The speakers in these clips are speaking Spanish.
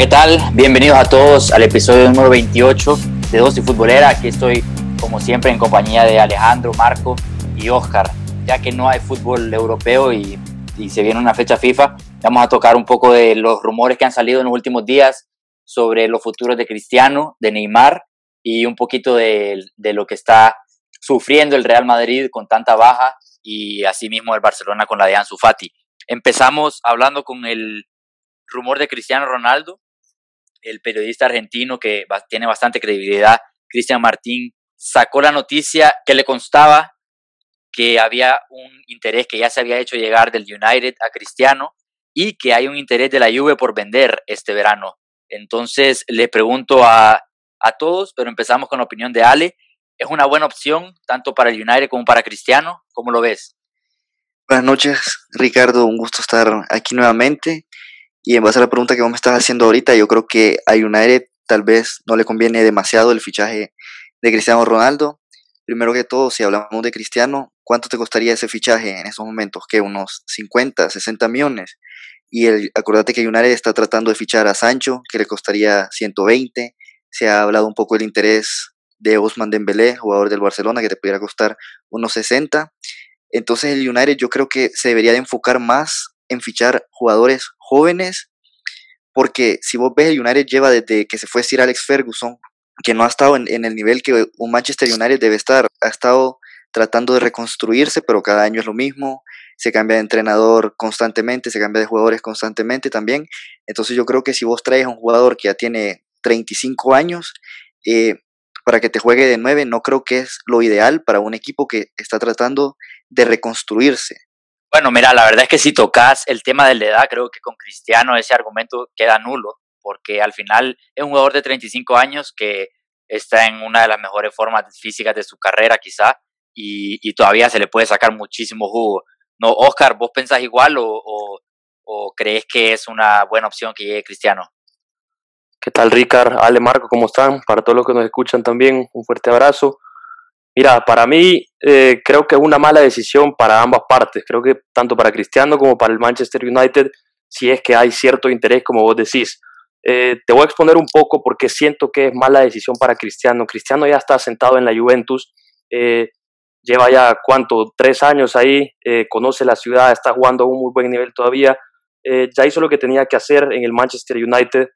¿qué tal? Bienvenidos a todos al episodio número 28 de Dosis Futbolera. Aquí estoy, como siempre, en compañía de Alejandro, Marco y Oscar. Ya que no hay fútbol europeo y, y se viene una fecha FIFA, vamos a tocar un poco de los rumores que han salido en los últimos días sobre los futuros de Cristiano, de Neymar y un poquito de, de lo que está sufriendo el Real Madrid con tanta baja y asimismo el Barcelona con la de Ansu Fati. Empezamos hablando con el rumor de Cristiano Ronaldo, el periodista argentino que tiene bastante credibilidad, Cristian Martín, sacó la noticia que le constaba que había un interés que ya se había hecho llegar del United a Cristiano y que hay un interés de la Juve por vender este verano. Entonces le pregunto a, a todos, pero empezamos con la opinión de Ale. ¿Es una buena opción tanto para el United como para Cristiano? ¿Cómo lo ves? Buenas noches, Ricardo. Un gusto estar aquí nuevamente. Y en base a la pregunta que vos me estás haciendo ahorita, yo creo que a United tal vez no le conviene demasiado el fichaje de Cristiano Ronaldo. Primero que todo, si hablamos de Cristiano, ¿cuánto te costaría ese fichaje en estos momentos? ¿Qué? ¿Unos 50, 60 millones? Y el, acordate que United está tratando de fichar a Sancho, que le costaría 120. Se ha hablado un poco del interés de Osman Dembélé, jugador del Barcelona, que te pudiera costar unos 60. Entonces el United yo creo que se debería de enfocar más en fichar jugadores jóvenes, porque si vos ves el United lleva desde que se fue Sir Alex Ferguson, que no ha estado en, el nivel que un Manchester United debe estar, ha estado tratando de reconstruirse, pero cada año es lo mismo, se cambia de entrenador constantemente, se cambia de jugadores constantemente también. Entonces yo creo que si vos traes a un jugador que ya tiene 35 años, eh, para que te juegue de 9, no creo que es lo ideal para un equipo que está tratando de reconstruirse. Bueno, mira, la verdad es que si tocas el tema de la edad, creo que con Cristiano ese argumento queda nulo, porque al final es un jugador de 35 años que está en una de las mejores formas físicas de su carrera quizá, y, todavía se le puede sacar muchísimo jugo. No, Oscar, ¿vos pensás igual o, o, o crees que es una buena opción que llegue Cristiano? ¿Qué tal, Ricard? Ale, Marco, ¿cómo están? Para todos los que nos escuchan también, un fuerte abrazo. Mira, para mí eh, creo que es una mala decisión para ambas partes. Creo que tanto para Cristiano como para el Manchester United, si es que hay cierto interés, como vos decís. Eh, te voy a exponer un poco porque siento que es mala decisión para Cristiano. Cristiano ya está sentado en la Juventus, eh, lleva ya cuánto, tres años ahí, conoce la ciudad, está jugando a un muy buen nivel todavía. ya hizo lo que tenía que hacer en el Manchester United.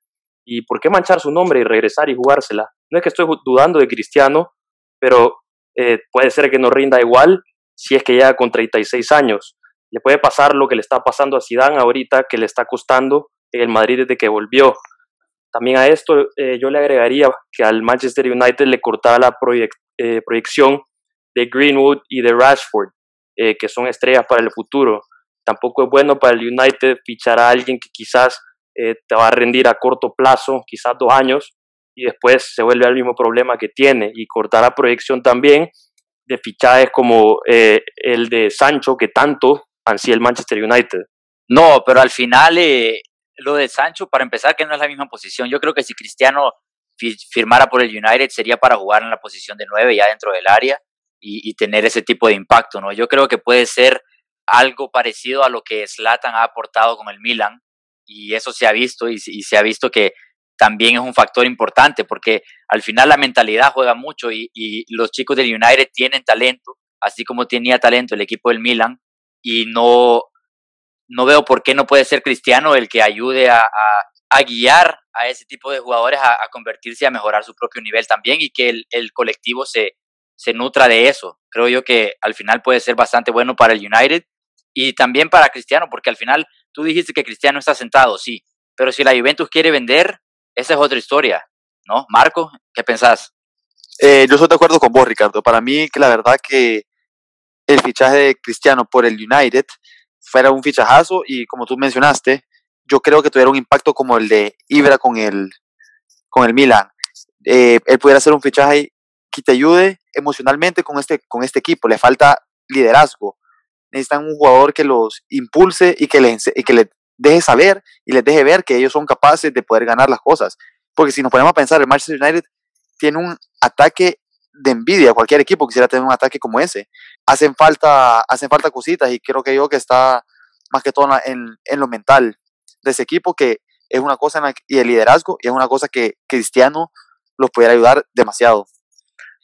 ¿Y por qué manchar su nombre y regresar y jugársela? No es que estoy dudando de Cristiano, pero eh, puede ser que no rinda igual si es que llega con 36 años. Le puede pasar lo que le está pasando a Zidane ahorita, que le está costando en el Madrid desde que volvió. También a esto eh, yo le agregaría que al Manchester United le cortaba la eh, proyección de Greenwood y de Rashford, que son estrellas para el futuro. Tampoco es bueno para el United fichar a alguien que quizás te va a rendir a corto plazo, quizás dos años, y después se vuelve al mismo problema que tiene y cortar la proyección también de fichajes como eh, el de Sancho que tanto ansía el Manchester United. No, pero al final eh, lo de Sancho, para empezar, que no es la misma posición. Yo creo que si Cristiano firmara por el United sería para jugar en la posición de nueve ya dentro del área y, tener ese tipo de impacto, ¿no? Yo creo que puede ser algo parecido a lo que Zlatan ha aportado con el Milan y eso se ha visto y se ha visto que también es un factor importante porque al final la mentalidad juega mucho y, y, los chicos del United tienen talento, así como tenía talento el equipo del Milan y no, no veo por qué no puede ser Cristiano el que ayude a, a, guiar a ese tipo de jugadores a, convertirse a mejorar su propio nivel también y que el, el colectivo se, se nutra de eso. Creo yo que al final puede ser bastante bueno para el United y también para Cristiano porque al final tú dijiste que Cristiano está sentado, sí, pero si la Juventus quiere vender, esa es otra historia, ¿no? Marco, ¿qué pensás? Eh, yo estoy de acuerdo con vos, Ricardo. Para mí, que la verdad que el fichaje de Cristiano por el United fuera un fichajazo y como tú mencionaste, yo creo que tuviera un impacto como el de Ibra con el, con el Milan. Eh, él pudiera hacer un fichaje que te ayude emocionalmente con este, con este equipo. Le falta liderazgo. Necesitan un jugador que los impulse y que, le, y que le deje saber y les deje ver que ellos son capaces de poder ganar las cosas. Porque si nos ponemos a pensar, el Manchester United tiene un ataque de envidia. Cualquier equipo quisiera tener un ataque como ese. Hacen falta, hacen falta cositas y creo que yo que está más que todo en, en lo mental de ese equipo que es una cosa en la y el liderazgo y es una cosa que Cristiano los pudiera ayudar demasiado.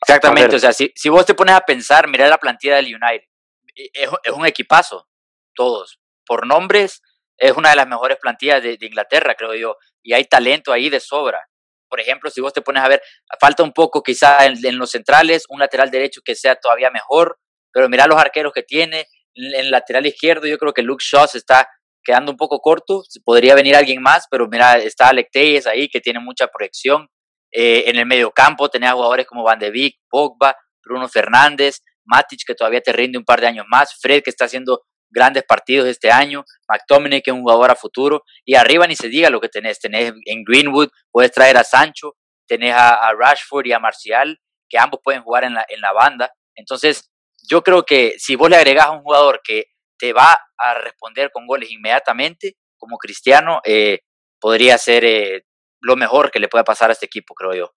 Exactamente, o sea, si, si vos te pones a pensar, mira la plantilla del United, e, es, es, un equipazo, todos. Por nombres, es una de las mejores plantillas de, Inglaterra, creo yo, y hay talento ahí de sobra. Por ejemplo, si vos te pones a ver, falta un poco quizá en, en los centrales, un lateral derecho que sea todavía mejor, pero mira los arqueros que tiene, en el lateral izquierdo yo creo que Luke Shaw se está quedando un poco corto, podría venir alguien más, pero mira, está Alec ahí que tiene mucha proyección, eh, en el mediocampo tenía jugadores como Van de Beek, Pogba, Bruno Fernández, Matic que todavía te rinde un par de años más, Fred que está haciendo grandes partidos este año, McTominay que es un jugador a futuro, y arriba ni se diga lo que tenés, tenés en Greenwood, puedes traer a Sancho, tenés a, Rashford y a Marcial, que ambos pueden jugar en la, en la banda, entonces yo creo que si vos le agregás a un jugador que te va a responder con goles inmediatamente, como Cristiano, eh, podría ser eh, lo mejor que le pueda pasar a este equipo, creo yo.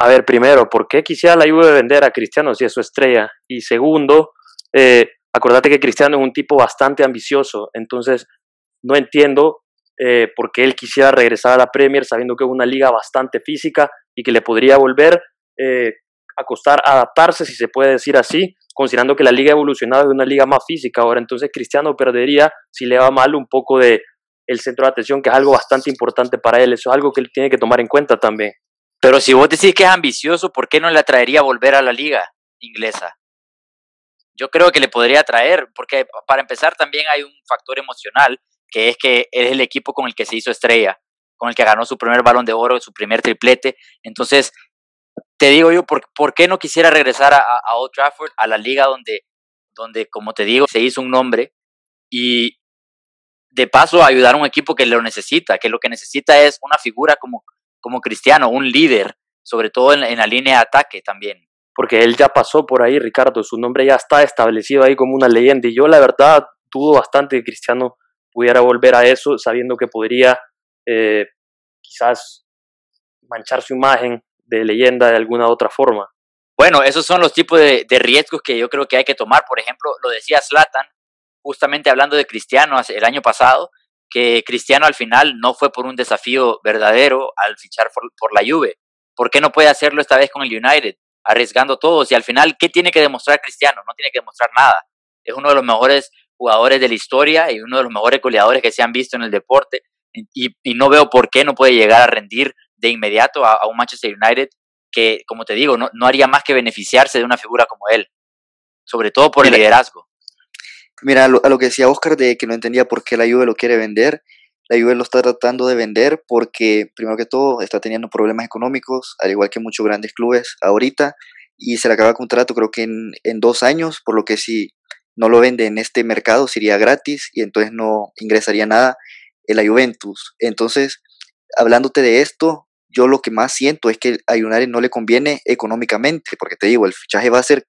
A ver, primero, ¿por qué quisiera la Juve vender a Cristiano si es su estrella? Y segundo, eh, acordate que Cristiano es un tipo bastante ambicioso, entonces no entiendo eh, por qué él quisiera regresar a la Premier sabiendo que es una liga bastante física y que le podría volver eh, a costar adaptarse, si se puede decir así, considerando que la liga ha evolucionado es una liga más física ahora, entonces Cristiano perdería si le va mal un poco de el centro de atención, que es algo bastante importante para él. Eso es algo que él tiene que tomar en cuenta también. Pero si vos decís que es ambicioso, ¿por qué no le atraería volver a la liga inglesa? Yo creo que le podría atraer, porque para empezar también hay un factor emocional, que es que es el equipo con el que se hizo estrella, con el que ganó su primer balón de oro, su primer triplete. Entonces, te digo yo, ¿por, ¿por qué no quisiera regresar a, a, Old Trafford, a la liga donde, donde, como te digo, se hizo un nombre? Y, de paso ayudar a un equipo que lo necesita, que lo que necesita es una figura como, como Cristiano, un líder, sobre todo en, en, la línea de ataque también. Porque él ya pasó por ahí, Ricardo, su nombre ya está establecido ahí como una leyenda y yo la verdad dudo bastante que Cristiano pudiera volver a eso sabiendo que podría eh, quizás manchar su imagen de leyenda de alguna otra forma. Bueno, esos son los tipos de, riesgos que yo creo que hay que tomar. Por ejemplo, lo decía Slatan, justamente hablando de Cristiano el año pasado, que Cristiano al final no fue por un desafío verdadero al fichar por, por, la Juve. ¿Por qué no puede hacerlo esta vez con el United? Arriesgando todos. Y al final, ¿qué tiene que demostrar Cristiano? No tiene que demostrar nada. Es uno de los mejores jugadores de la historia y uno de los mejores goleadores que se han visto en el deporte. Y, y no veo por qué no puede llegar a rendir de inmediato a, a un Manchester United que, como te digo, no, no, haría más que beneficiarse de una figura como él. Sobre todo por el liderazgo. Mira, a lo, a lo, que decía Oscar de que no entendía por qué la Juve lo quiere vender. La Juve lo está tratando de vender porque, primero que todo, está teniendo problemas económicos, al igual que muchos grandes clubes ahorita, y se le acaba el contrato creo que en, en dos años, por lo que si no lo vende en este mercado sería gratis y entonces no ingresaría nada en la Juventus. Entonces, hablándote de esto, yo lo que más siento es que a United no le conviene económicamente, porque te digo, el fichaje va a ser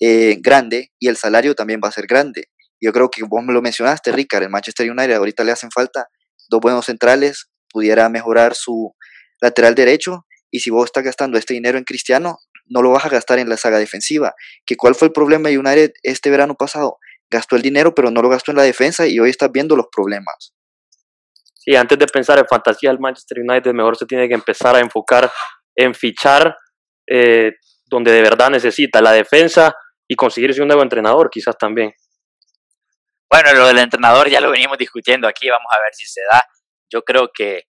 eh, grande y el salario también va a ser grande. Yo creo que vos me lo mencionaste, Ricard, el Manchester United ahorita le hacen falta dos buenos centrales, pudiera mejorar su lateral derecho y si vos estás gastando este dinero en Cristiano, no lo vas a gastar en la saga defensiva. ¿Que ¿Cuál fue el problema de United este verano pasado? Gastó el dinero, pero no lo gastó en la defensa y hoy estás viendo los problemas. Sí, antes de pensar en fantasía del Manchester United, mejor se tiene que empezar a enfocar en fichar eh, donde de verdad necesita la defensa y conseguirse un nuevo entrenador, quizás también. Bueno, lo del entrenador ya lo venimos discutiendo aquí, vamos a ver si se da. Yo creo que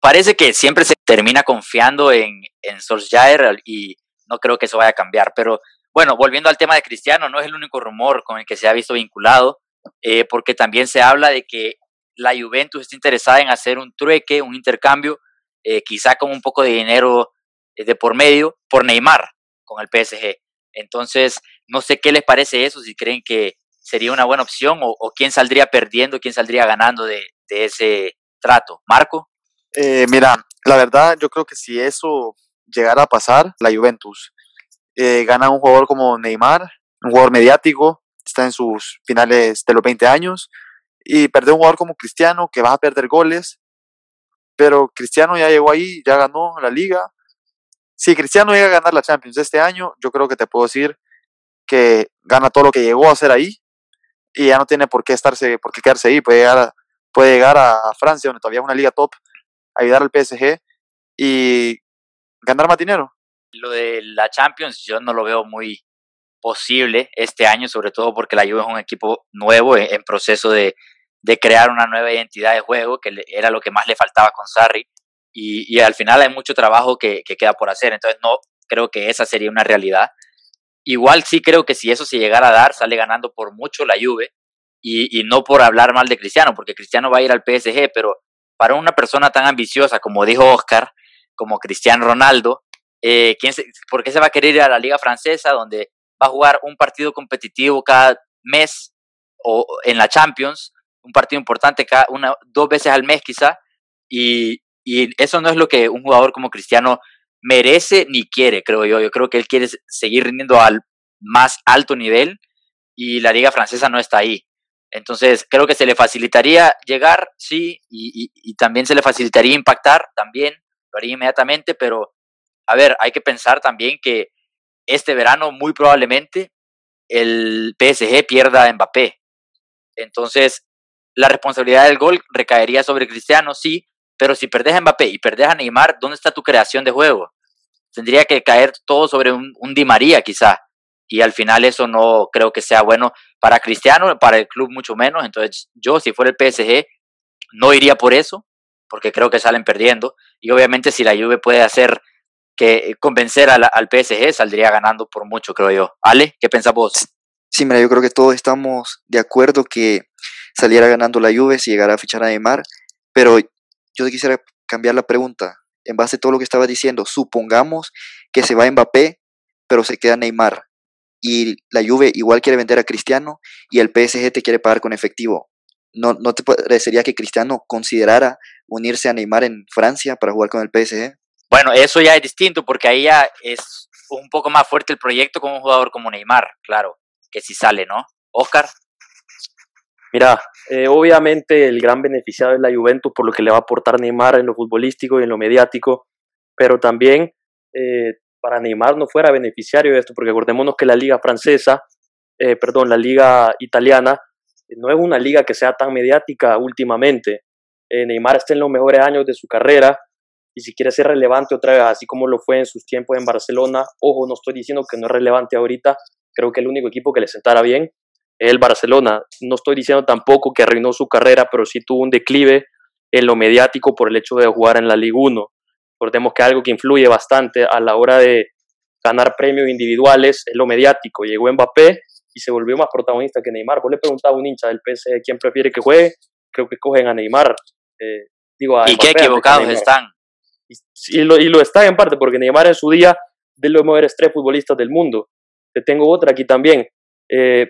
parece que siempre se termina confiando en, en Solskjaer y no creo que eso vaya a cambiar. Pero bueno, volviendo al tema de Cristiano, no es el único rumor con el que se ha visto vinculado, eh, porque también se habla de que la Juventus está interesada en hacer un trueque, un intercambio, eh, quizá con un poco de dinero eh, de por medio, por Neymar con el PSG. Entonces, no sé qué les parece eso, si creen que sería una buena opción o, quién saldría perdiendo, quién saldría ganando de, de ese trato. Marco. Eh, mira, la verdad yo creo que si eso llegara a pasar, la Juventus eh, gana un jugador como Neymar, un jugador mediático, está en sus finales de los 20 años, y perder un jugador como Cristiano, que va a perder goles, pero Cristiano ya llegó ahí, ya ganó la liga. Si Cristiano llega a ganar la Champions este año, yo creo que te puedo decir que gana todo lo que llegó a hacer ahí y ya no tiene por qué estarse, por qué quedarse ahí, puede llegar a, puede llegar a Francia, donde todavía es una liga top, ayudar al PSG y ganar más dinero. Lo de la Champions yo no lo veo muy posible este año, sobre todo porque la Juve es un equipo nuevo en, proceso de, de, crear una nueva identidad de juego, que era lo que más le faltaba con Sarri, y, y al final hay mucho trabajo que, que, queda por hacer, entonces no creo que esa sería una realidad. Igual sí creo que si eso se llegara a dar, sale ganando por mucho la Juve, y, y no por hablar mal de Cristiano, porque Cristiano va a ir al PSG, pero para una persona tan ambiciosa como dijo Oscar, como Cristiano Ronaldo, eh, ¿quién ¿por qué se va a querer ir a la liga francesa donde va a jugar un partido competitivo cada mes o en la Champions, un partido importante cada una, dos veces al mes quizá? Y, y eso no es lo que un jugador como Cristiano merece ni quiere, creo yo. Yo creo que él quiere seguir rindiendo al más alto nivel y la liga francesa no está ahí. Entonces, creo que se le facilitaría llegar, sí, y, también se le facilitaría impactar, también, lo haría inmediatamente, pero, a ver, hay que pensar también que este verano muy probablemente el PSG pierda a Mbappé. Entonces, la responsabilidad del gol recaería sobre Cristiano, sí, pero si perdés a Mbappé y perdés a Neymar, ¿dónde está tu creación de juego? Tendría que caer todo sobre un, un Di María, quizá y al final eso no creo que sea bueno para Cristiano, para el club mucho menos. Entonces yo si fuera el PSG no iría por eso, porque creo que salen perdiendo. Y obviamente si la Juve puede hacer que convencer al, al PSG, saldría ganando por mucho, creo yo. Ale, ¿qué pensás vos? Sí, mira, yo creo que todos estamos de acuerdo que saliera ganando la Juve si llegara a fichar a Neymar, pero yo quisiera cambiar la pregunta. En base a todo lo que estaba diciendo, supongamos que se va Mbappé, pero se queda Neymar y la Juve igual quiere vender a Cristiano y el PSG te quiere pagar con efectivo. ¿No, ¿No te parecería que Cristiano considerara unirse a Neymar en Francia para jugar con el PSG? Bueno, eso ya es distinto porque ahí ya es un poco más fuerte el proyecto con un jugador como Neymar, claro, que si sale, ¿no? Oscar. Mira, eh, obviamente el gran beneficiado es la Juventus por lo que le va a aportar Neymar en lo futbolístico y en lo mediático, pero también eh, para Neymar no fuera beneficiario de esto, porque acordémonos que la liga francesa, eh, perdón, la liga italiana, eh, no es una liga que sea tan mediática últimamente. Neymar está en los mejores años de su carrera y si quiere ser relevante otra vez, así como lo fue en sus tiempos en Barcelona, ojo, no estoy diciendo que no es relevante ahorita, creo que el único equipo que le sentara bien el Barcelona. No estoy diciendo tampoco que arruinó su carrera, pero sí tuvo un declive en lo mediático por el hecho de jugar en la Liga 1. Recordemos que algo que influye bastante a la hora de ganar premios individuales es lo mediático. Llegó Mbappé y se volvió más protagonista que Neymar. Vos le preguntaba a un hincha del PSG quién prefiere que juegue, creo que cogen a Neymar. Eh, digo, a y qué equivocados están. Y, lo, y lo están en parte, porque Neymar en su día de los mejores tres futbolistas del mundo. Te tengo otra aquí también. Eh,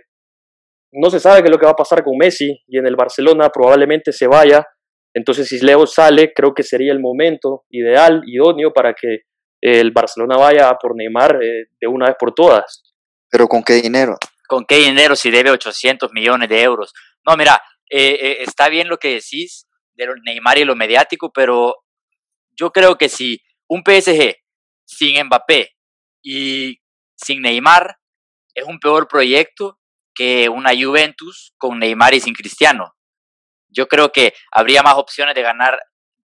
no se sabe qué es lo que va a pasar con Messi y en el Barcelona probablemente se vaya entonces, si Leo sale, creo que sería el momento ideal, idóneo, para que el Barcelona vaya por Neymar eh, de una vez por todas. ¿Pero con qué dinero? ¿Con qué dinero si debe 800 millones de euros? No, mira, eh, eh, está bien lo que decís de Neymar y lo mediático, pero yo creo que si un PSG sin Mbappé y sin Neymar es un peor proyecto que una Juventus con Neymar y sin Cristiano yo creo que habría más opciones de ganar,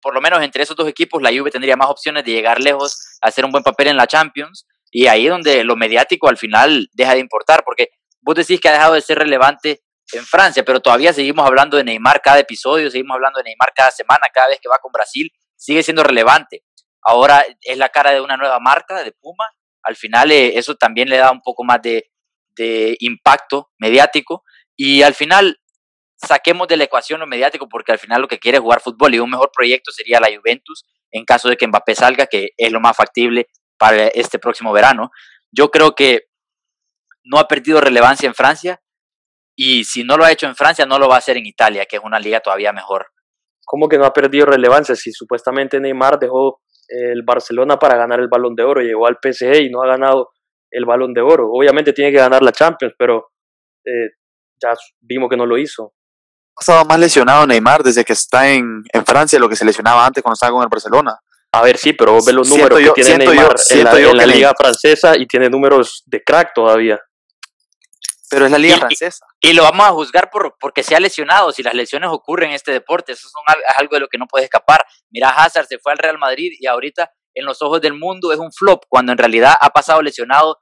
por lo menos entre esos dos equipos, la Juve tendría más opciones de llegar lejos, hacer un buen papel en la Champions, y ahí es donde lo mediático al final deja de importar, porque vos decís que ha dejado de ser relevante en Francia, pero todavía seguimos hablando de Neymar cada episodio, seguimos hablando de Neymar cada semana, cada vez que va con Brasil, sigue siendo relevante. Ahora es la cara de una nueva marca, de Puma, al final eh, eso también le da un poco más de, de impacto mediático, y al final saquemos de la ecuación lo mediático porque al final lo que quiere es jugar fútbol y un mejor proyecto sería la Juventus en caso de que Mbappé salga, que es lo más factible para este próximo verano. Yo creo que no ha perdido relevancia en Francia y si no lo ha hecho en Francia no lo va a hacer en Italia, que es una liga todavía mejor. ¿Cómo que no ha perdido relevancia si supuestamente Neymar dejó el Barcelona para ganar el balón de oro, llegó al PSG y no ha ganado el balón de oro? Obviamente tiene que ganar la Champions, pero eh, ya vimos que no lo hizo estaba más lesionado Neymar desde que está en, en Francia, lo que se lesionaba antes cuando estaba con el Barcelona. A ver, sí, pero ve los números que tiene Neymar en la, liga francesa y tiene números de crack todavía. Pero es la liga francesa. Y, lo vamos a juzgar por porque se ha lesionado. Si las lesiones ocurren en este deporte, eso es algo de lo que no puede escapar. Mira, Hazard se fue al Real Madrid y ahorita en los ojos del mundo es un flop, cuando en realidad ha pasado lesionado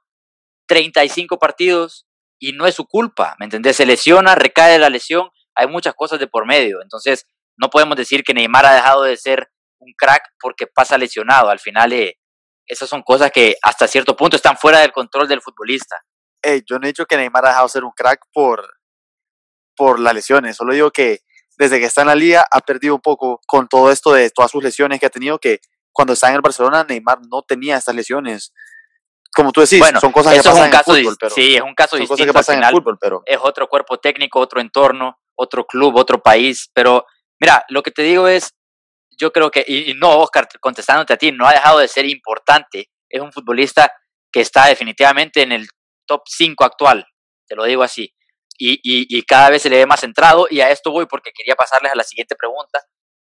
35 partidos y no es su culpa, ¿me entendés? Se lesiona, recae de la lesión, hay muchas cosas de por medio. Entonces, no podemos decir que Neymar ha dejado de ser un crack porque pasa lesionado. Al final, eh, esas son cosas que hasta cierto punto están fuera del control del futbolista. yo no he dicho que Neymar ha dejado de ser un crack por, por las lesiones, solo digo que desde que está en la liga ha perdido un poco con todo esto de todas sus lesiones que ha tenido, que cuando está en el Barcelona Neymar no tenía estas lesiones. Como tú decís, son cosas que pasan en el fútbol, pero sí, es un caso distinto. Cosas que pasan en el fútbol, pero es otro cuerpo técnico, otro entorno, otro club, otro país, pero mira, lo que te digo es yo creo que y, no Oscar contestándote a ti, no ha dejado de ser importante, es un futbolista que está definitivamente en el top 5 actual, te lo digo así. Y, y, y, cada vez se le ve más centrado. Y a esto voy porque quería pasarles a la siguiente pregunta.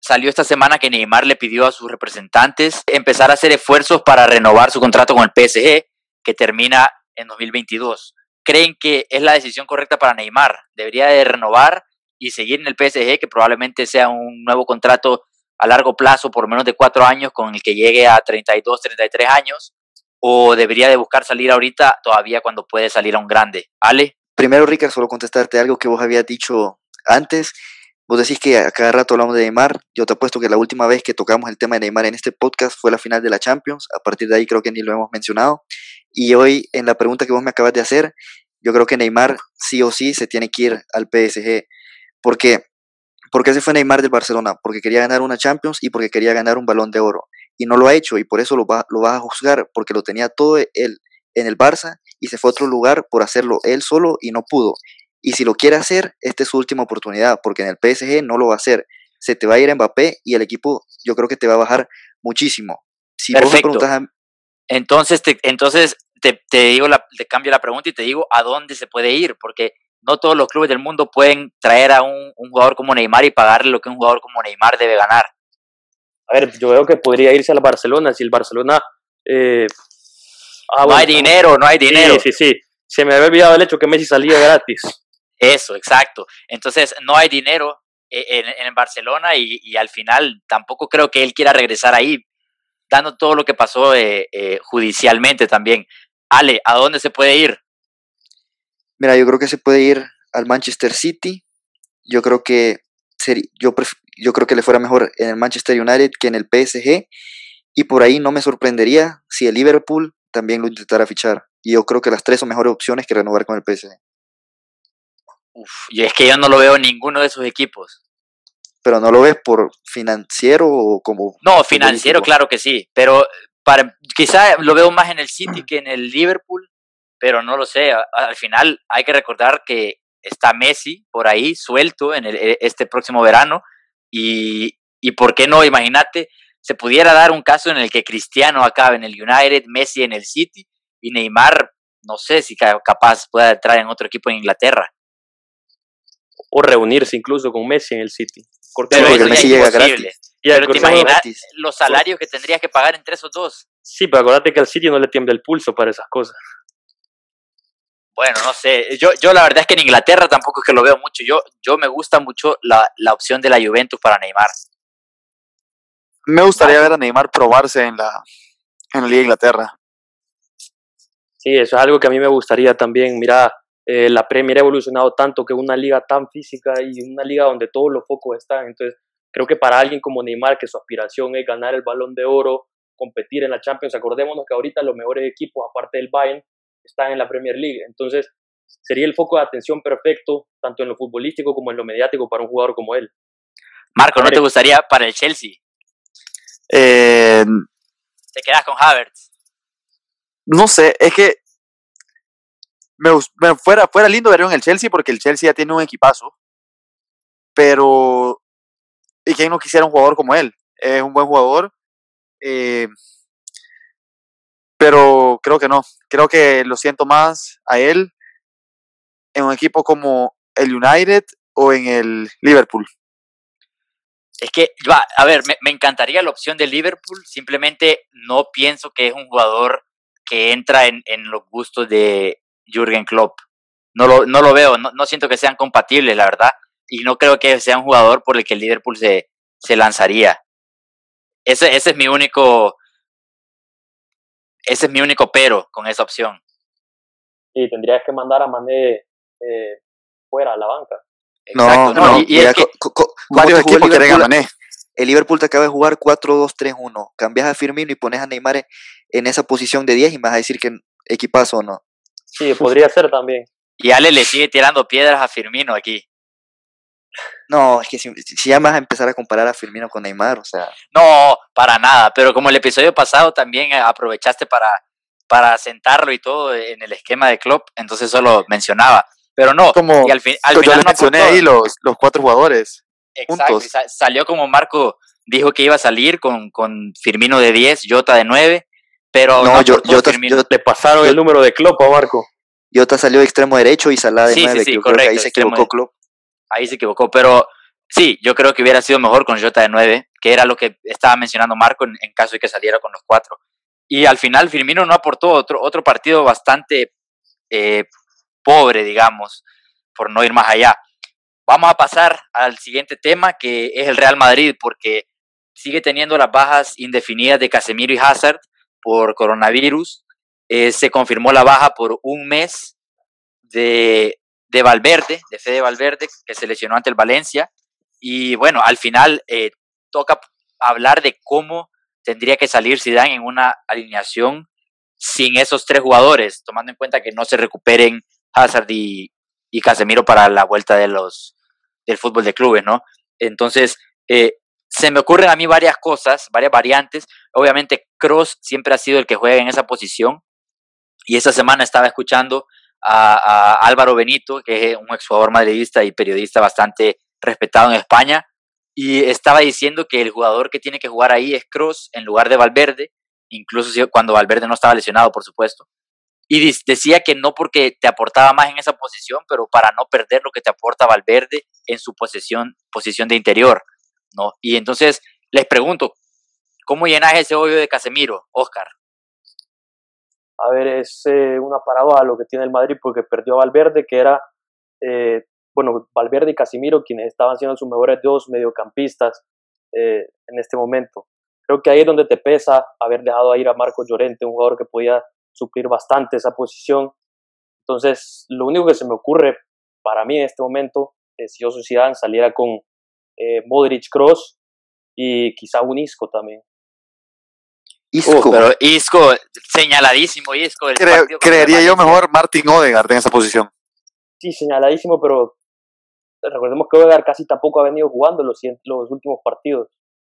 Salió esta semana que Neymar le pidió a sus representantes empezar a hacer esfuerzos para renovar su contrato con el PSG, que termina en 2022. ¿Creen que es la decisión correcta para Neymar? ¿Debería de renovar y seguir en el PSG, que probablemente sea un nuevo contrato a largo plazo por menos de cuatro años con el que llegue a 32, 33 años? ¿O debería de buscar salir ahorita todavía cuando puede salir a un grande? ¿Ale? Primero, Ricardo, solo contestarte algo que vos habías dicho antes Vos decís que a cada rato hablamos de Neymar. Yo te apuesto que la última vez que tocamos el tema de Neymar en este podcast fue la final de la Champions. A partir de ahí creo que ni lo hemos mencionado. Y hoy, en la pregunta que vos me acabas de hacer, yo creo que Neymar sí o sí se tiene que ir al PSG. ¿Por qué? Porque ese fue Neymar del Barcelona, porque quería ganar una Champions y porque quería ganar un balón de oro. Y no lo ha hecho y por eso lo, va, lo vas a juzgar, porque lo tenía todo él en el Barça y se fue a otro lugar por hacerlo él solo y no pudo. Y si lo quiere hacer, esta es su última oportunidad, porque en el PSG no lo va a hacer. Se te va a ir Mbappé y el equipo yo creo que te va a bajar muchísimo. Si Perfecto. Entonces, te, entonces te, te digo la, te cambio la pregunta y te digo a dónde se puede ir, porque no todos los clubes del mundo pueden traer a un, jugador como Neymar y pagarle lo que un jugador como Neymar debe ganar. A ver, yo veo que podría irse al Barcelona si el Barcelona. Eh, ah, no hay dinero, no hay dinero. Sí, sí, sí. Se me había olvidado el hecho que Messi salía gratis. Eso, exacto. Entonces, no hay dinero eh, en, Barcelona y, al final tampoco creo que él quiera regresar ahí, dando todo lo que pasó eh, eh, judicialmente también. Ale, ¿a dónde se puede ir? Mira, yo creo que se puede ir al Manchester City. Yo creo que yo, yo creo que le fuera mejor en el Manchester United que en el PSG. Y por ahí no me sorprendería si el Liverpool también lo intentara fichar. Y yo creo que las tres son mejores opciones que renovar con el PSG. Uf, y es que yo no lo veo en ninguno de esos equipos. Pero no lo ves por financiero o como... No, financiero claro que sí, pero para, quizá lo veo más en el City que en el Liverpool, pero no lo sé. Al final hay que recordar que está Messi por ahí suelto en e, este próximo verano y, y por qué no, imagínate, se pudiera dar un caso en el que Cristiano acabe en el United, Messi en el City y Neymar, no sé si capaz pueda entrar en otro equipo en Inglaterra o reunirse incluso con Messi en el City. Pero eso Messi llega gratis. Y pero te imaginas los salarios que tendrías que pagar entre esos dos. Sí, pero acuérdate que al City no le tiembla el pulso para esas cosas. Bueno, no sé. Yo, yo la verdad es que en Inglaterra tampoco es que lo veo mucho. Yo, yo me gusta mucho la, la opción de la Juventus para Neymar. Me gustaría ver a Neymar probarse en la, en la Liga Inglaterra. Sí, eso es algo que a mí me gustaría también. Mira, eh, la Premier ha evolucionado tanto que una liga tan física y una liga donde todos los focos están. Entonces, creo que para alguien como Neymar, que su aspiración es ganar el balón de oro, competir en la Champions, acordémonos que ahorita los mejores equipos, aparte del Bayern, están en la Premier League. Entonces, sería el foco de atención perfecto, tanto en lo futbolístico como en lo mediático, para un jugador como él. Marco, ¿no te gustaría para el Chelsea? Eh, ¿Te quedas con Havertz? No sé, es que me, fuera, fuera lindo verlo en el Chelsea porque el Chelsea ya tiene un equipazo. Pero. ¿Y quién no quisiera un jugador como él? Es un buen jugador. Eh, pero creo que no. Creo que lo siento más a él en un equipo como el United o en el Liverpool. Es que, a ver, me, me, encantaría la opción de Liverpool, simplemente no pienso que es un jugador que entra en, en los gustos de, Jürgen Klopp. no lo, no lo veo, no, no siento que sean compatibles, la verdad, y no creo que sea un jugador por el que el Liverpool se, se lanzaría. Ese, ese es mi único, ese es mi único pero con esa opción. Y tendrías que mandar a Mané eh, fuera a la banca. No, no, y- y mira, es que- co- co- ¿cómo Varios te jugó el equipos quieren a Liverpool? Mané. El Liverpool te acaba de jugar 4-2-3-1. Cambias a Firmino y pones a Neymar en esa posición de 10 y me vas a decir que equipazo o no. Sí, podría ser también. y Ale le sigue tirando piedras a Firmino aquí. No, es que si, si ya vas a empezar a comparar a Firmino con Neymar, o sea, No, para nada, pero como el episodio pasado también eh, aprovechaste para, para sentarlo y todo en el esquema de Klopp, entonces solo mencionaba. Pero no, Como y al, fin, al yo final les no mencioné ahí los, los cuatro jugadores. Exacto, y sa- salió como Marco dijo que iba a salir con, con Firmino de 10, Jota de 9, pero No, no, yo- Jota-. Jota- Le pasaron el número de Klopp a Marco. Jota salió de extremo derecho y Salah de Sí, sí, 9. sí, yo creo que ahí se equivocó de- Klopp. ahí se equivocó, pero sí, yo creo que hubiera sido mejor con Jota de 9, que era lo que estaba mencionando Marco en, en caso de que saliera con los cuatro. Y al final Firmino no aportó otro, otro partido bastante eh, pobre, digamos, por no ir más allá. Vamos a pasar al siguiente tema, que es el Real Madrid, porque sigue teniendo las bajas indefinidas de Casemiro y Hazard por coronavirus. Eh, se confirmó la baja por un mes de, de Valverde, de Fede Valverde, que se lesionó ante el Valencia. Y bueno, al final eh, toca hablar de cómo tendría que salir Zidane en una alineación sin esos tres jugadores, tomando en cuenta que no se recuperen Hazard y, y Casemiro para la vuelta de los del fútbol de clubes, ¿no? Entonces, eh, se me ocurren a mí varias cosas, varias variantes. Obviamente, Cross siempre ha sido el que juega en esa posición. Y esta semana estaba escuchando a, a Álvaro Benito, que es un exjugador madridista y periodista bastante respetado en España, y estaba diciendo que el jugador que tiene que jugar ahí es Cross en lugar de Valverde, incluso cuando Valverde no estaba lesionado, por supuesto. Y decía que no porque te aportaba más en esa posición, pero para no perder lo que te aporta Valverde en su posición, posición de interior, ¿no? Y entonces les pregunto, ¿cómo llenas ese hoyo de Casemiro, Oscar? A ver, es eh, una paradoja lo que tiene el Madrid porque perdió a Valverde, que era, eh, bueno, Valverde y Casimiro quienes estaban siendo sus mejores dos mediocampistas eh, en este momento. Creo que ahí es donde te pesa haber dejado a ir a Marco Llorente, un jugador que podía suplir bastante esa posición. Entonces, lo único que se me ocurre para mí en este momento, es si yo Zidane, saliera con eh, Modric Cross y quizá un Isco también. Isco. Uh, pero Isco, señaladísimo Isco. creería yo mejor Martin Odegaard en esa posición. Sí, señaladísimo, pero recordemos que Odegaard casi tampoco ha venido jugando los, los últimos partidos.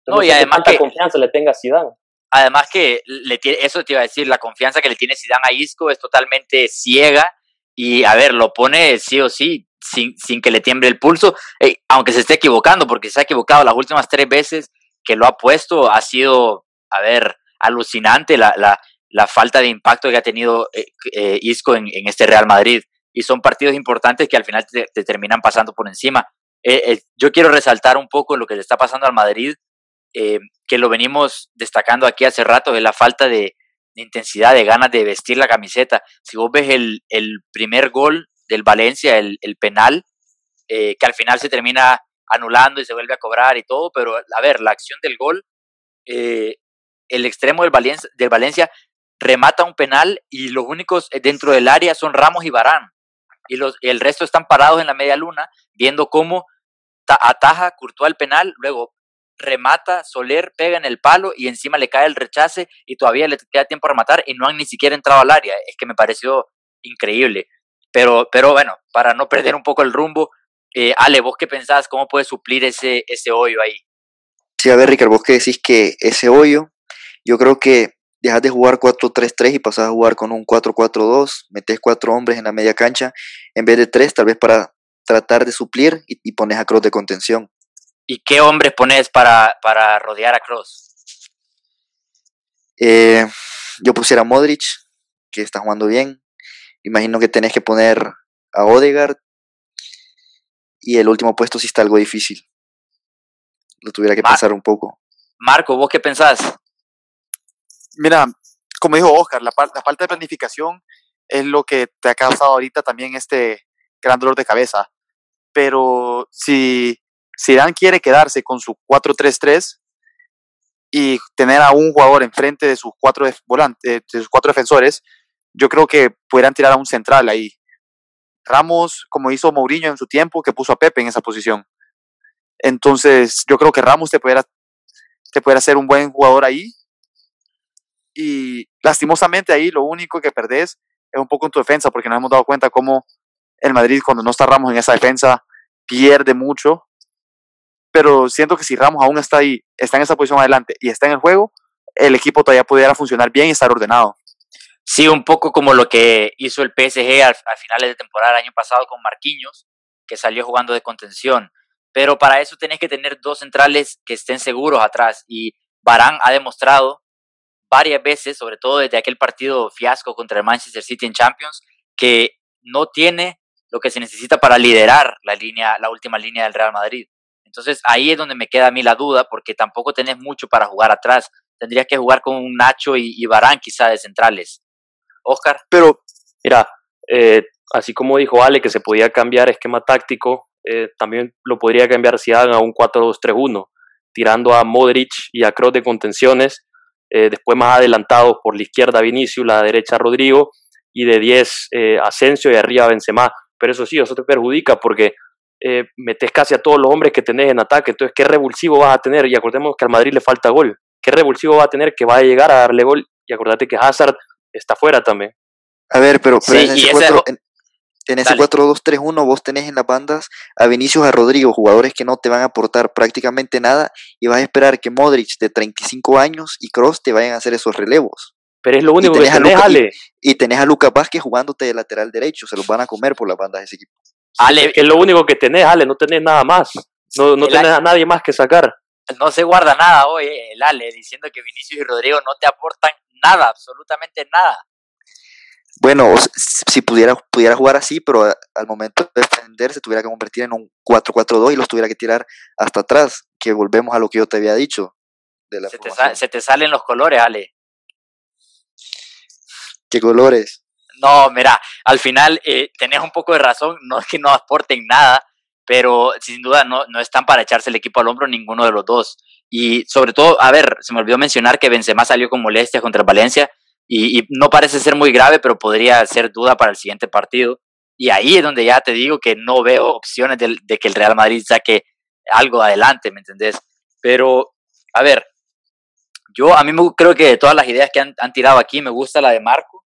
No, y además que- confianza le tenga a Zidane. Además que le tiene, eso te iba a decir, la confianza que le tiene Zidane a Isco es totalmente ciega y a ver, lo pone sí o sí sin, que le tiemble el pulso, eh, aunque se esté equivocando, porque se ha equivocado las últimas tres veces que lo ha puesto, ha sido, a ver, alucinante la, la, falta de impacto que ha tenido eh, eh, Isco en, este Real Madrid. Y son partidos importantes que al final te, te terminan pasando por encima. Yo quiero resaltar un poco lo que le está pasando al Madrid, que lo venimos destacando aquí hace rato, es la falta de, de intensidad, de ganas de vestir la camiseta. Si vos ves el primer gol del Valencia, el, el penal, eh, que al final se termina anulando y se vuelve a cobrar y todo, pero a ver, la acción del gol, eh, el extremo del Valencia, del Valencia remata un penal y los únicos eh, dentro del área son Ramos y Barán. Y los, el resto están parados en la media luna viendo cómo ta- ataja Courtois el penal, luego remata, Soler pega en el palo y encima le cae el rechace y todavía le queda tiempo a rematar y no han ni siquiera entrado al área. Es que me pareció increíble. Pero, pero bueno, para no perder un poco el rumbo, eh, Ale, ¿vos qué pensás? ¿Cómo puedes suplir ese, ese hoyo ahí? Sí, a ver, Ricardo, vos que decís que ese hoyo, yo creo que dejas de jugar 4-3-3 y pasas a jugar con un 4-4-2, metes cuatro hombres en la media cancha en vez de tres, tal vez para tratar de suplir y, y pones a Cross de contención. ¿Y qué hombres pones para, para rodear a Cross? Eh, yo pusiera a Modric, que está jugando bien. Imagino que tenés que poner a Odegaard. Y el último puesto sí está algo difícil. Lo tuviera que Ma- pensar un poco. Marco, ¿vos qué pensás? Mira, como dijo Oscar, la, falta de planificación es lo que te ha causado ahorita también este gran dolor de cabeza. Pero si Dan quiere quedarse con su 4-3-3 y tener a un jugador enfrente de sus cuatro volantes, de sus cuatro defensores, yo creo que pudieran tirar a un central ahí. Ramos, como hizo Mourinho en su tiempo, que puso a Pepe en esa posición. Entonces, yo creo que Ramos te pudiera, te pudiera ser un buen jugador ahí. Y lastimosamente ahí lo único que perdés es un poco en tu defensa, porque nos hemos dado cuenta cómo el Madrid, cuando no está Ramos en esa defensa, pierde mucho. Pero siento que si Ramos aún está ahí, está en esa posición adelante y está en el juego, el equipo todavía pudiera funcionar bien y estar ordenado. Sí, un poco como lo que hizo el PSG al, finales de temporada el año pasado con Marquinhos, que salió jugando de contención. Pero para eso tenés que tener dos centrales que estén seguros atrás. Y Barán ha demostrado varias veces, sobre todo desde aquel partido fiasco contra el Manchester City en Champions, que no tiene lo que se necesita para liderar la línea, la última línea del Real Madrid. Entonces ahí es donde me queda a mí la duda, porque tampoco tenés mucho para jugar atrás. Tendrías que jugar con un Nacho y, y Barán quizá de centrales. Oscar. Pero, mira, eh, así como dijo Ale que se podía cambiar esquema táctico, eh, también lo podría cambiar si hagan a un 4-2-3-1, tirando a Modric y a Kroos de contenciones, eh, después más adelantados por la izquierda Vinicius, la derecha Rodrigo, y de 10 Asensio y arriba Benzema. Pero eso sí, eso te perjudica porque metes casi a todos los hombres que tenés en ataque, entonces qué revulsivo vas a tener, y acordemos que al Madrid le falta gol, qué revulsivo va a tener que va a llegar a darle gol, y acordate que Hazard está fuera también. A ver, pero, en, ese 4-2-3-1 vos tenés en las bandas a Vinicius, a Rodrigo, jugadores que no te van a aportar prácticamente nada y vas a esperar que Modric de 35 años y Cross te vayan a hacer esos relevos. Pero es lo único que tenés, Ale. Y, tenés a Lucas Vázquez jugándote de lateral derecho, se los van a comer por las bandas de ese equipo. Ale, es lo único que tenés, Ale, no tenés nada más. No, no tenés a nadie más que sacar. No se guarda nada hoy, el Ale, diciendo que Vinicius y Rodrigo no te aportan nada, absolutamente nada. Bueno, si pudiera, pudiera jugar así, pero al momento de defender se tuviera que convertir en un 4-4-2 y los tuviera que tirar hasta atrás, que volvemos a lo que yo te había dicho. se, te salen los colores, Ale. ¿Qué colores? No, mira, al final eh, tenés un poco de razón, no es que no aporten nada, pero sin duda no, no están para echarse el equipo al hombro ninguno de los dos. Y sobre todo, a ver, se me olvidó mencionar que Benzema salió con molestias contra Valencia y, no parece ser muy grave, pero podría ser duda para el siguiente partido. Y ahí es donde ya te digo que no veo opciones de, que el Real Madrid saque algo adelante, ¿me entendés? Pero, a ver, yo a mí me, creo que de todas las ideas que han, tirado aquí, me gusta la de Marco,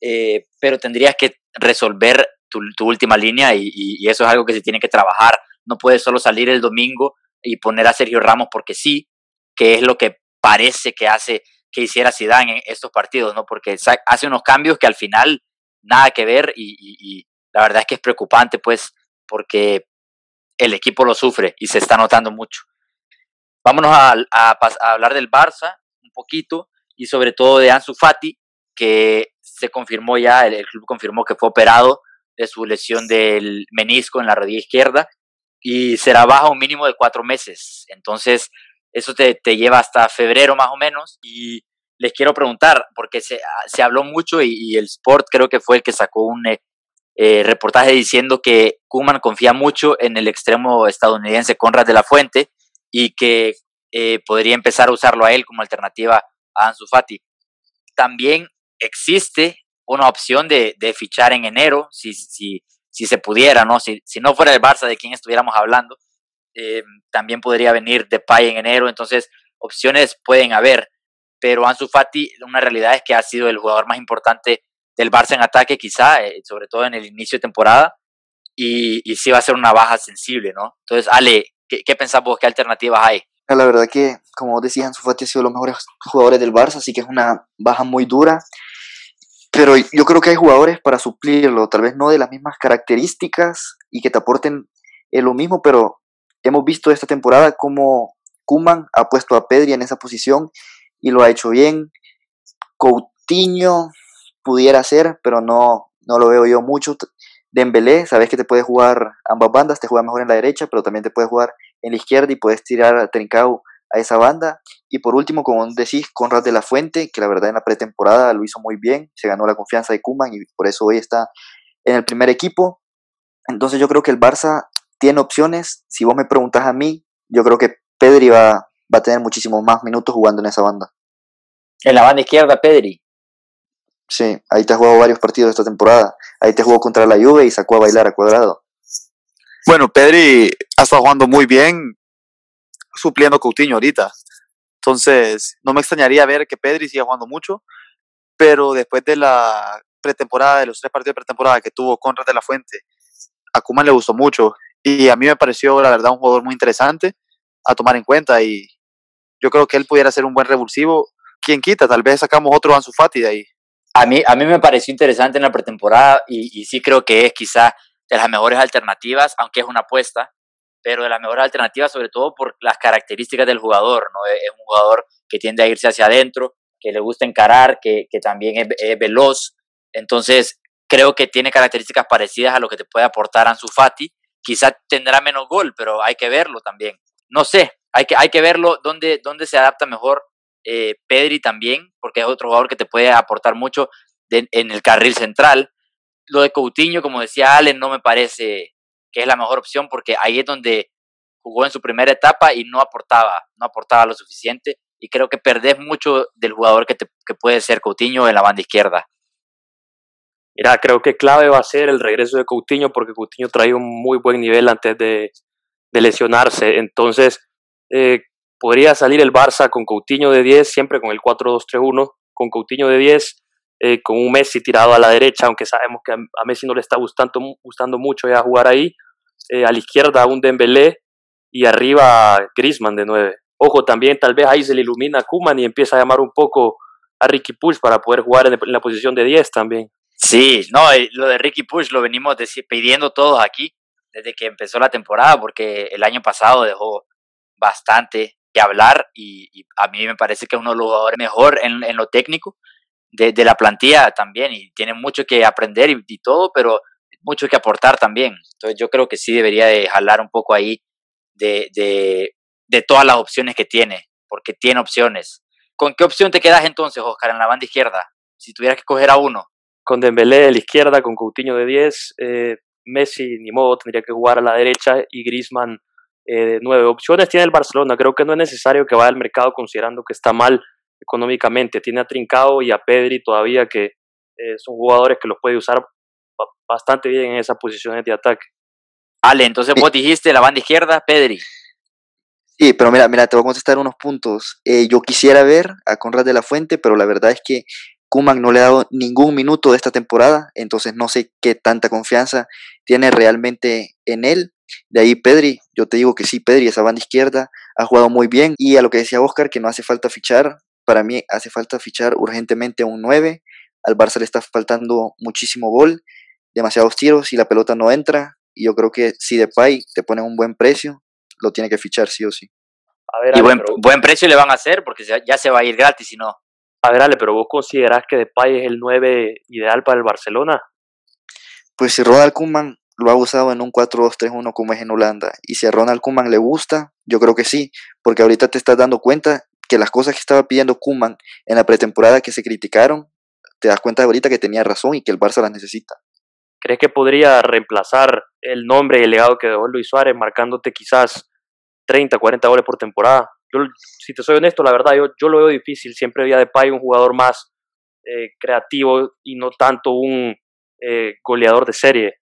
eh, pero tendrías que resolver tu, última línea y, y, eso es algo que se tiene que trabajar. No puedes solo salir el domingo y poner a Sergio Ramos porque sí, que es lo que parece que hace que hiciera Zidane en estos partidos, ¿no? Porque hace unos cambios que al final nada que ver y, la verdad es que es preocupante, pues, porque el equipo lo sufre y se está notando mucho. Vámonos a, hablar del Barça un poquito y sobre todo de Ansu Fati, que se confirmó ya, el club confirmó que fue operado de su lesión del menisco en la rodilla izquierda y será baja un mínimo de cuatro meses. Entonces, eso te, te, lleva hasta febrero más o menos. Y les quiero preguntar, porque se, se habló mucho y, el Sport creo que fue el que sacó un eh, eh, reportaje diciendo que Kuman confía mucho en el extremo estadounidense Conrad de la Fuente y que eh, podría empezar a usarlo a él como alternativa a Ansu Fati. También existe una opción de, de fichar en enero, si, si, si se pudiera, ¿no? Si, si no fuera el Barça de quien estuviéramos hablando, eh, también podría venir Depay en enero, entonces opciones pueden haber, pero Ansu Fati, una realidad es que ha sido el jugador más importante del Barça en ataque, quizá, eh, sobre todo en el inicio de temporada, y, y sí va a ser una baja sensible, ¿no? Entonces, Ale, ¿qué, qué pensás vos? ¿Qué alternativas hay? La verdad que, como decías, Ansu Fati ha sido los mejores jugadores del Barça, así que es una baja muy dura pero yo creo que hay jugadores para suplirlo, tal vez no de las mismas características y que te aporten eh, lo mismo, pero hemos visto esta temporada cómo Kuman ha puesto a Pedri en esa posición y lo ha hecho bien. Coutinho pudiera ser, pero no, no lo veo yo mucho. Dembélé, sabes que te puede jugar ambas bandas, te juega mejor en la derecha, pero también te puede jugar en la izquierda y puedes tirar a Trincao a esa banda. Y por último, como decís, Conrad de la Fuente, que la verdad en la pretemporada lo hizo muy bien, se ganó la confianza de Kuman y por eso hoy está en el primer equipo. Entonces yo creo que el Barça tiene opciones. Si vos me preguntas a mí, yo creo que Pedri va, va a tener muchísimos más minutos jugando en esa banda. En la banda izquierda, Pedri. Sí, ahí te ha jugado varios partidos esta temporada. Ahí te jugó contra la Juve y sacó a bailar a cuadrado. Bueno, Pedri ha estado jugando muy bien, supliendo Coutinho ahorita. Entonces, no me extrañaría ver que Pedri siga jugando mucho, pero después de la pretemporada, de los tres partidos de pretemporada que tuvo contra de la Fuente, a Kuman le gustó mucho y a mí me pareció, la verdad, un jugador muy interesante a tomar en cuenta y yo creo que él pudiera ser un buen revulsivo. ¿Quién quita? Tal vez sacamos otro Ansu Fati de ahí. A mí, a mí me pareció interesante en la pretemporada y, y sí creo que es quizá de las mejores alternativas, aunque es una apuesta, pero de las mejores alternativas sobre todo por las características del jugador, ¿no? Es un jugador que tiende a irse hacia adentro, que le gusta encarar, que, que también es, es, veloz, entonces creo que tiene características parecidas a lo que te puede aportar Ansu Fati, quizá tendrá menos gol, pero hay que verlo también. No sé, hay que, hay que verlo dónde, dónde se adapta mejor eh, Pedri también, porque es otro jugador que te puede aportar mucho de, en el carril central, lo de Coutinho, como decía Allen, no me parece que es la mejor opción porque ahí es donde jugó en su primera etapa y no aportaba, no aportaba lo suficiente y creo que perdés mucho del jugador que, te, que puede ser Coutinho en la banda izquierda. Mira, creo que clave va a ser el regreso de Coutinho porque Coutinho trae un muy buen nivel antes de, de lesionarse. Entonces, eh, podría salir el Barça con Coutinho de 10, siempre con el 4-2-3-1, con Coutinho de 10, eh, con un Messi tirado a la derecha, aunque sabemos que a, Messi no le está gustando, gustando mucho ya jugar ahí. Eh, a la izquierda un Dembélé y arriba Griezmann de 9. Ojo, también tal vez ahí se le ilumina a Kuman y empieza a llamar un poco a Ricky Push para poder jugar en, la posición de 10 también. Sí, no, lo de Ricky Push lo venimos pidiendo todos aquí desde que empezó la temporada, porque el año pasado dejó bastante que hablar y, a mí me parece que es uno de los jugadores mejor en, lo técnico de, la plantilla también y tiene mucho que aprender y, todo, pero mucho que aportar también. Entonces yo creo que sí debería de jalar un poco ahí de, de, de todas las opciones que tiene, porque tiene opciones. ¿Con qué opción te quedas entonces, Oscar, en la banda izquierda? Si tuvieras que coger a uno. Con Dembélé de la izquierda, con Coutinho de 10, eh, Messi ni modo tendría que jugar a la derecha y Griezmann eh, nueve opciones tiene el Barcelona. Creo que no es necesario que vaya al mercado considerando que está mal económicamente. Tiene a Trincao y a Pedri todavía que eh, son jugadores que los puede usar bastante bien en esas posiciones de ataque. Ale, entonces vos dijiste la banda izquierda, Pedri. Sí, pero mira, mira, te voy a contestar unos puntos. Eh, yo quisiera ver a Conrad de la Fuente, pero la verdad es que Kuman no le ha dado ningún minuto de esta temporada, entonces no sé qué tanta confianza tiene realmente en él. De ahí Pedri, yo te digo que sí, Pedri, esa banda izquierda, ha jugado muy bien. Y a lo que decía Oscar, que no hace falta fichar, para mí hace falta fichar urgentemente un 9. Al Barça le está faltando muchísimo gol, demasiados tiros y la pelota no entra. Y yo creo que si Depay te pone un buen precio, lo tiene que fichar sí o sí. A ver, y buen, pero... buen, precio le van a hacer porque ya se va a ir gratis si no. A ver, Ale, pero vos considerás que Depay es el 9 ideal para el Barcelona? Pues si Ronald Koeman lo ha usado en un 4-2-3-1 como es en Holanda. Y si a Ronald Koeman le gusta, yo creo que sí, porque ahorita te estás dando cuenta que las cosas que estaba pidiendo Koeman en la pretemporada que se criticaron, te das cuenta ahorita que tenía razón y que el Barça las necesita. ¿Crees que podría reemplazar el nombre y el legado que dejó Luis Suárez marcándote quizás 30, 40 goles por temporada? Yo, si te soy honesto, la verdad, yo, yo lo veo difícil. Siempre había de Pay un jugador más eh, creativo y no tanto un eh, goleador de serie.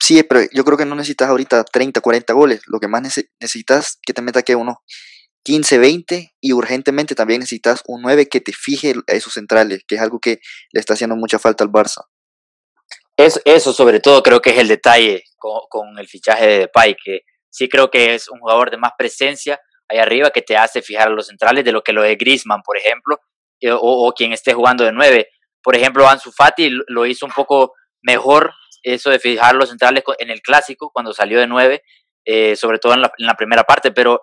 Sí, pero yo creo que no necesitas ahorita 30, 40 goles. Lo que más necesitas que te meta que uno 15, 20 y urgentemente también necesitas un 9 que te fije a esos centrales, que es algo que le está haciendo mucha falta al Barça. Eso, eso sobre todo creo que es el detalle con, el fichaje de Depay, que sí creo que es un jugador de más presencia ahí arriba que te hace fijar a los centrales de lo que lo de Griezmann, por ejemplo, eh, o, quien esté jugando de 9. Por ejemplo, Ansu Fati lo hizo un poco mejor eso de fijar los centrales en el clásico cuando salió de 9, eh, sobre todo en la, en la, primera parte, pero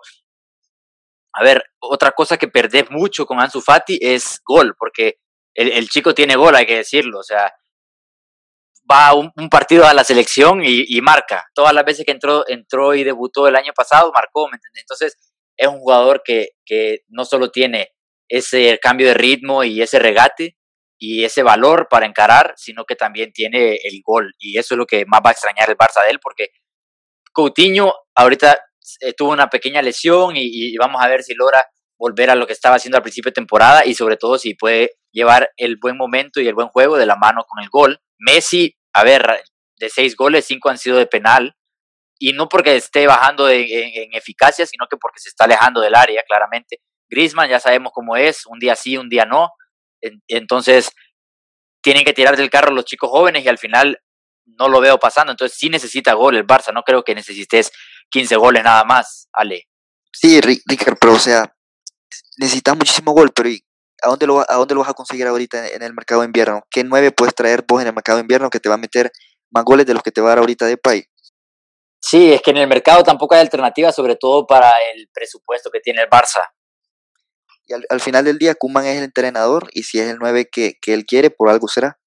a ver, otra cosa que perdés mucho con Ansu Fati es gol, porque el, el chico tiene gol, hay que decirlo, o sea, va un, partido a la selección y, marca. Todas las veces que entró, entró y debutó el año pasado, marcó. Entonces, es un jugador que, que no solo tiene ese cambio de ritmo y ese regate y ese valor para encarar, sino que también tiene el gol. Y eso es lo que más va a extrañar el Barça de él, porque Coutinho ahorita eh, tuvo una pequeña lesión y, vamos a ver si logra volver a lo que estaba haciendo al principio de temporada y sobre todo si puede llevar el buen momento y el buen juego de la mano con el gol. Messi, a ver, de seis goles, cinco han sido de penal y no porque esté bajando en, eficacia, sino que porque se está alejando del área, claramente. Griezmann ya sabemos cómo es, un día sí, un día no. Entonces, tienen que tirar del carro los chicos jóvenes y al final no lo veo pasando. Entonces, sí necesita gol el Barça. No creo que necesites 15 goles nada más, Ale. Sí, Ricardo, pero o sea, necesitas muchísimo gol, pero ¿a dónde, lo, ¿a dónde lo vas a conseguir ahorita en el mercado de invierno? ¿Qué nueve puedes traer vos en el mercado de invierno que te va a meter más goles de los que te va a dar ahorita de Pay? Sí, es que en el mercado tampoco hay alternativa, sobre todo para el presupuesto que tiene el Barça. Y al, final del día, Kuman es el entrenador y si es el 9 que, él quiere, por algo será.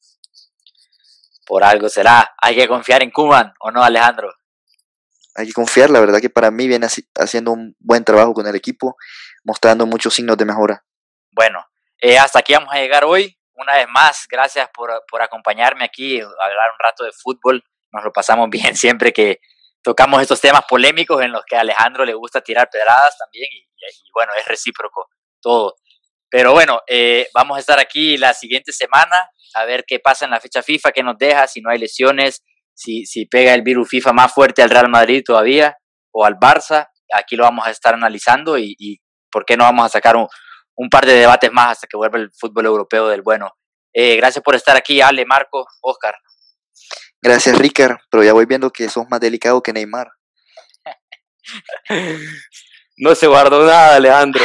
Por algo será. Hay que confiar en Kuman, ¿o no, Alejandro? Hay que confiar, la verdad que para mí viene haciendo un buen trabajo con el equipo, mostrando muchos signos de mejora. Bueno, eh, hasta aquí vamos a llegar hoy. Una vez más, gracias por, por acompañarme aquí, a hablar un rato de fútbol. Nos lo pasamos bien siempre que, tocamos estos temas polémicos en los que a Alejandro le gusta tirar pedradas también y, bueno, es recíproco todo. Pero bueno, eh, vamos a estar aquí la siguiente semana a ver qué pasa en la fecha FIFA, qué nos deja, si no hay lesiones, si, si pega el virus FIFA más fuerte al Real Madrid todavía o al Barça. Aquí lo vamos a estar analizando y, y por qué no vamos a sacar un, un, par de debates más hasta que vuelva el fútbol europeo del bueno. Eh, gracias por estar aquí, Ale, Marco, Oscar. Gracias, Ricard, pero ya voy viendo que sos más delicado que Neymar. No se guardó nada, Alejandro.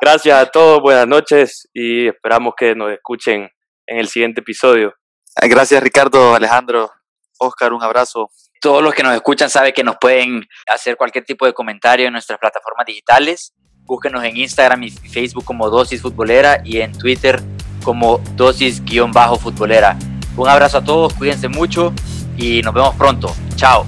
Gracias a todos, buenas noches y esperamos que nos escuchen en el siguiente episodio. Gracias, Ricardo, Alejandro, Oscar, un abrazo. Todos los que nos escuchan saben que nos pueden hacer cualquier tipo de comentario en nuestras plataformas digitales. Búsquenos en Instagram y Facebook como Dosis Futbolera y en Twitter como Dosis-Futbolera. Un abrazo a todos, cuídense mucho y nos vemos pronto. Chao.